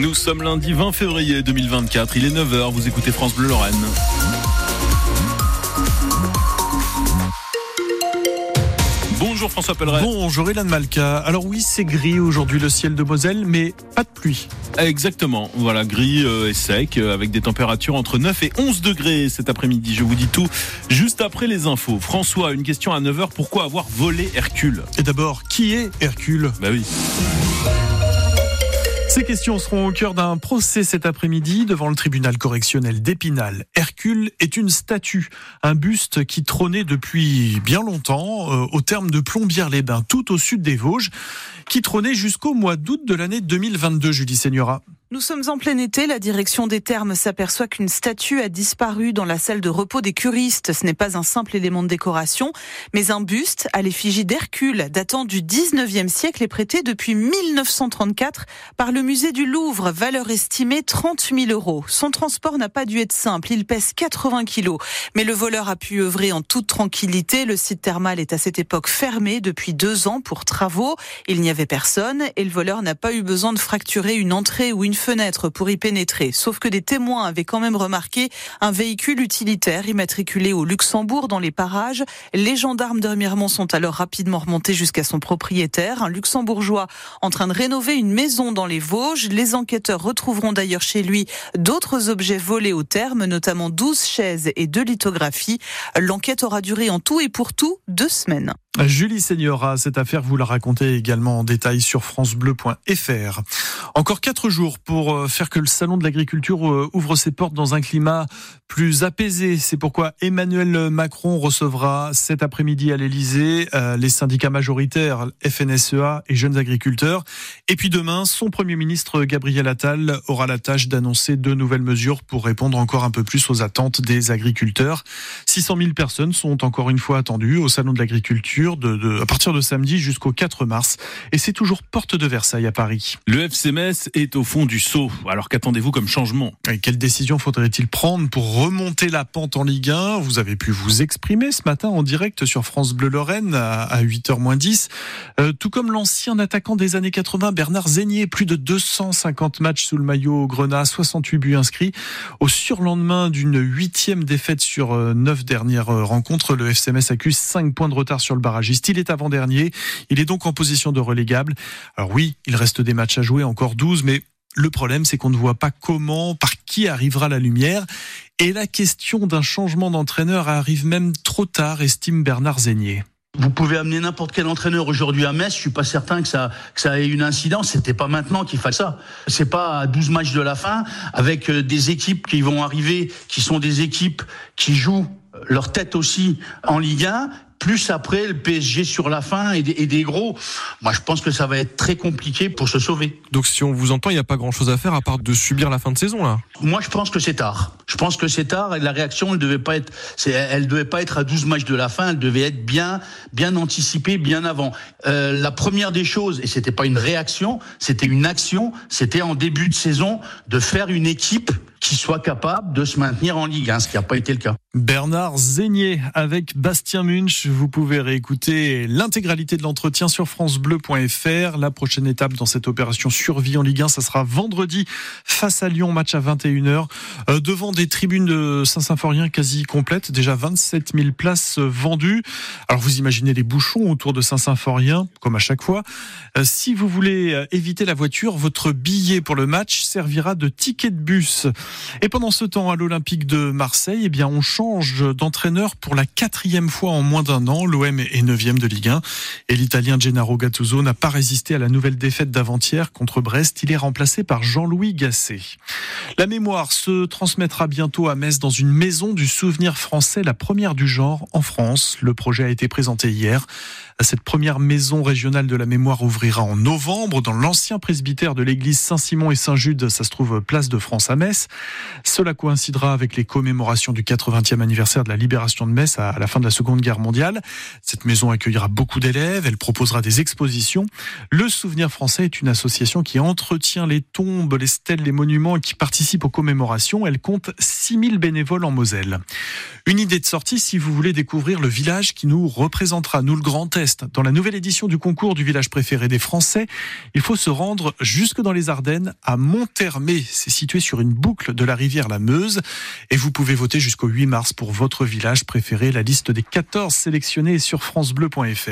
Nous sommes lundi 20 février 2024, il est 9h, vous écoutez France Bleu Lorraine. Bonjour François Pelleret. Bonjour Hélène Malka. Alors oui, c'est gris aujourd'hui le ciel de Moselle, mais pas de pluie. Exactement, voilà, gris euh, et sec, euh, avec des températures entre 9 et 11 degrés cet après-midi. Je vous dis tout juste après les infos. François, une question à 9h, pourquoi avoir volé Hercule? Et d'abord, qui est Hercule? Bah oui. Ces questions seront au cœur d'un procès cet après-midi devant le tribunal correctionnel d'Épinal. Hercule est une statue, un buste qui trônait depuis bien longtemps euh, au terme de Plombières-les-Bains, tout au sud des Vosges, qui trônait jusqu'au mois d'août de l'année 2022, Julie Seigneura. Nous sommes en plein été, la direction des termes s'aperçoit qu'une statue a disparu dans la salle de repos des curistes. Ce n'est pas un simple élément de décoration, mais un buste à l'effigie d'Hercule, datant du 19e siècle et prêté depuis 1934 par le musée du Louvre, valeur estimée 30 000 euros. Son transport n'a pas dû être simple, il pèse 80 kilos, mais le voleur a pu œuvrer en toute tranquillité. Le site thermal est à cette époque fermé depuis deux ans pour travaux. Il n'y avait personne et le voleur n'a pas eu besoin de fracturer une entrée ou une fenêtre pour y pénétrer. Sauf que des témoins avaient quand même remarqué un véhicule utilitaire immatriculé au Luxembourg dans les parages. Les gendarmes de Remiremont sont alors rapidement remontés jusqu'à son propriétaire, un luxembourgeois en train de rénover une maison dans les Les enquêteurs retrouveront d'ailleurs chez lui d'autres objets volés au terme, notamment 12 chaises et deux lithographies. L'enquête aura duré en tout et pour tout deux semaines. Julie Seigneur, cette affaire, vous la racontez également en détail sur francebleu.fr. Encore quatre jours pour euh, faire que le salon de l'agriculture euh, ouvre ses portes dans un climat plus apaisé. C'est pourquoi Emmanuel Macron recevra cet après-midi à l'Elysée euh, les syndicats majoritaires FNSEA et jeunes agriculteurs. Et puis demain, son premier ministre Gabriel Attal aura la tâche d'annoncer deux nouvelles mesures pour répondre encore un peu plus aux attentes des agriculteurs. 600 000 personnes sont encore une fois attendues au salon de l'agriculture de, de, à partir de samedi jusqu'au 4 mars. Et c'est toujours porte de Versailles à Paris. Le FCMS est au fond du saut. Alors qu'attendez-vous comme changement? Et Quelle décision faudrait-il prendre pour remonter la pente en Ligue 1 Vous avez pu vous exprimer ce matin en direct sur France Bleu Lorraine à 8h moins 10. Euh, tout comme l'ancien attaquant des années 80, Bernard Zégnier, plus de 250 matchs sous le maillot au Grenat, 68 buts inscrits. Au surlendemain d'une huitième défaite sur euh, neuf dernières euh, rencontres, le FCMS accuse 5 points de retard sur le Il est avant-dernier. Il est donc en position de relégable. Alors oui, il reste des matchs à jouer, encore 12, mais le problème, c'est qu'on ne voit pas comment, par qui arrivera la lumière. Et la question d'un changement d'entraîneur arrive même trop tard, estime Bernard Zégnier. Vous pouvez amener n'importe quel entraîneur aujourd'hui à Metz, je suis pas certain que ça que ça ait une incidence, c'était pas maintenant qu'il fasse ça. C'est pas à 12 matchs de la fin avec des équipes qui vont arriver qui sont des équipes qui jouent leur tête aussi en Ligue 1 plus après le PSG sur la fin et des, et des, gros. Moi, je pense que ça va être très compliqué pour se sauver. Donc, si on vous entend, il n'y a pas grand-chose à faire à part de subir la fin de saison là. Moi, je pense que c'est tard. Je pense que c'est tard et la réaction, elle devait pas être, elle devait pas être à 12 matchs de la fin. Elle devait être bien, bien anticipée, bien avant. Euh, la première des choses, et c'était pas une réaction, c'était une action. C'était en début de saison de faire une équipe qui soit capable de se maintenir en Ligue 1, ce qui n'a pas été le cas. Bernard Zégnier avec Bastien Munch. Vous pouvez réécouter l'intégralité de l'entretien sur francebleu.fr. La prochaine étape dans cette opération survie en Ligue 1, ça sera vendredi face à Lyon, match à 21h, euh, devant des tribunes de Saint-Symphorien quasi complètes, déjà 27 000 places vendues. Alors vous imaginez les bouchons autour de Saint-Symphorien, comme à chaque fois. Euh, si vous voulez éviter la voiture, votre billet pour le match servira de ticket de bus. Et pendant ce temps, à l'Olympique de Marseille, eh bien, on change d'entraîneur pour la quatrième fois en moins d'un an. L'OM est neuvième de Ligue 1 et l'Italien Gennaro Gattuso n'a pas résisté à la nouvelle défaite d'avant-hier contre Brest. Il est remplacé par Jean-Louis Gasset. La mémoire se transmettra bientôt à Metz dans une maison du souvenir français, la première du genre en France. Le projet a été présenté hier. Cette première maison régionale de la mémoire ouvrira en novembre dans l'ancien presbytère de l'église Saint-Simon et Saint-Jude. Ça se trouve place de France à Metz. Cela coïncidera avec les commémorations du 80e anniversaire de la libération de Metz à la fin de la Seconde Guerre mondiale. Cette maison accueillera beaucoup d'élèves. Elle proposera des expositions. Le Souvenir français est une association qui entretient les tombes, les stèles, les monuments et qui participe aux commémorations. Elle compte 6000 bénévoles en Moselle. Une idée de sortie si vous voulez découvrir le village qui nous représentera, nous le Grand Est. Dans la nouvelle édition du concours du village préféré des Français, il faut se rendre jusque dans les Ardennes à Monthermé. C'est situé sur une boucle de la rivière la Meuse. Et vous pouvez voter jusqu'au 8 mars pour votre village préféré. La liste des 14 sélectionnés sur francebleu.fr.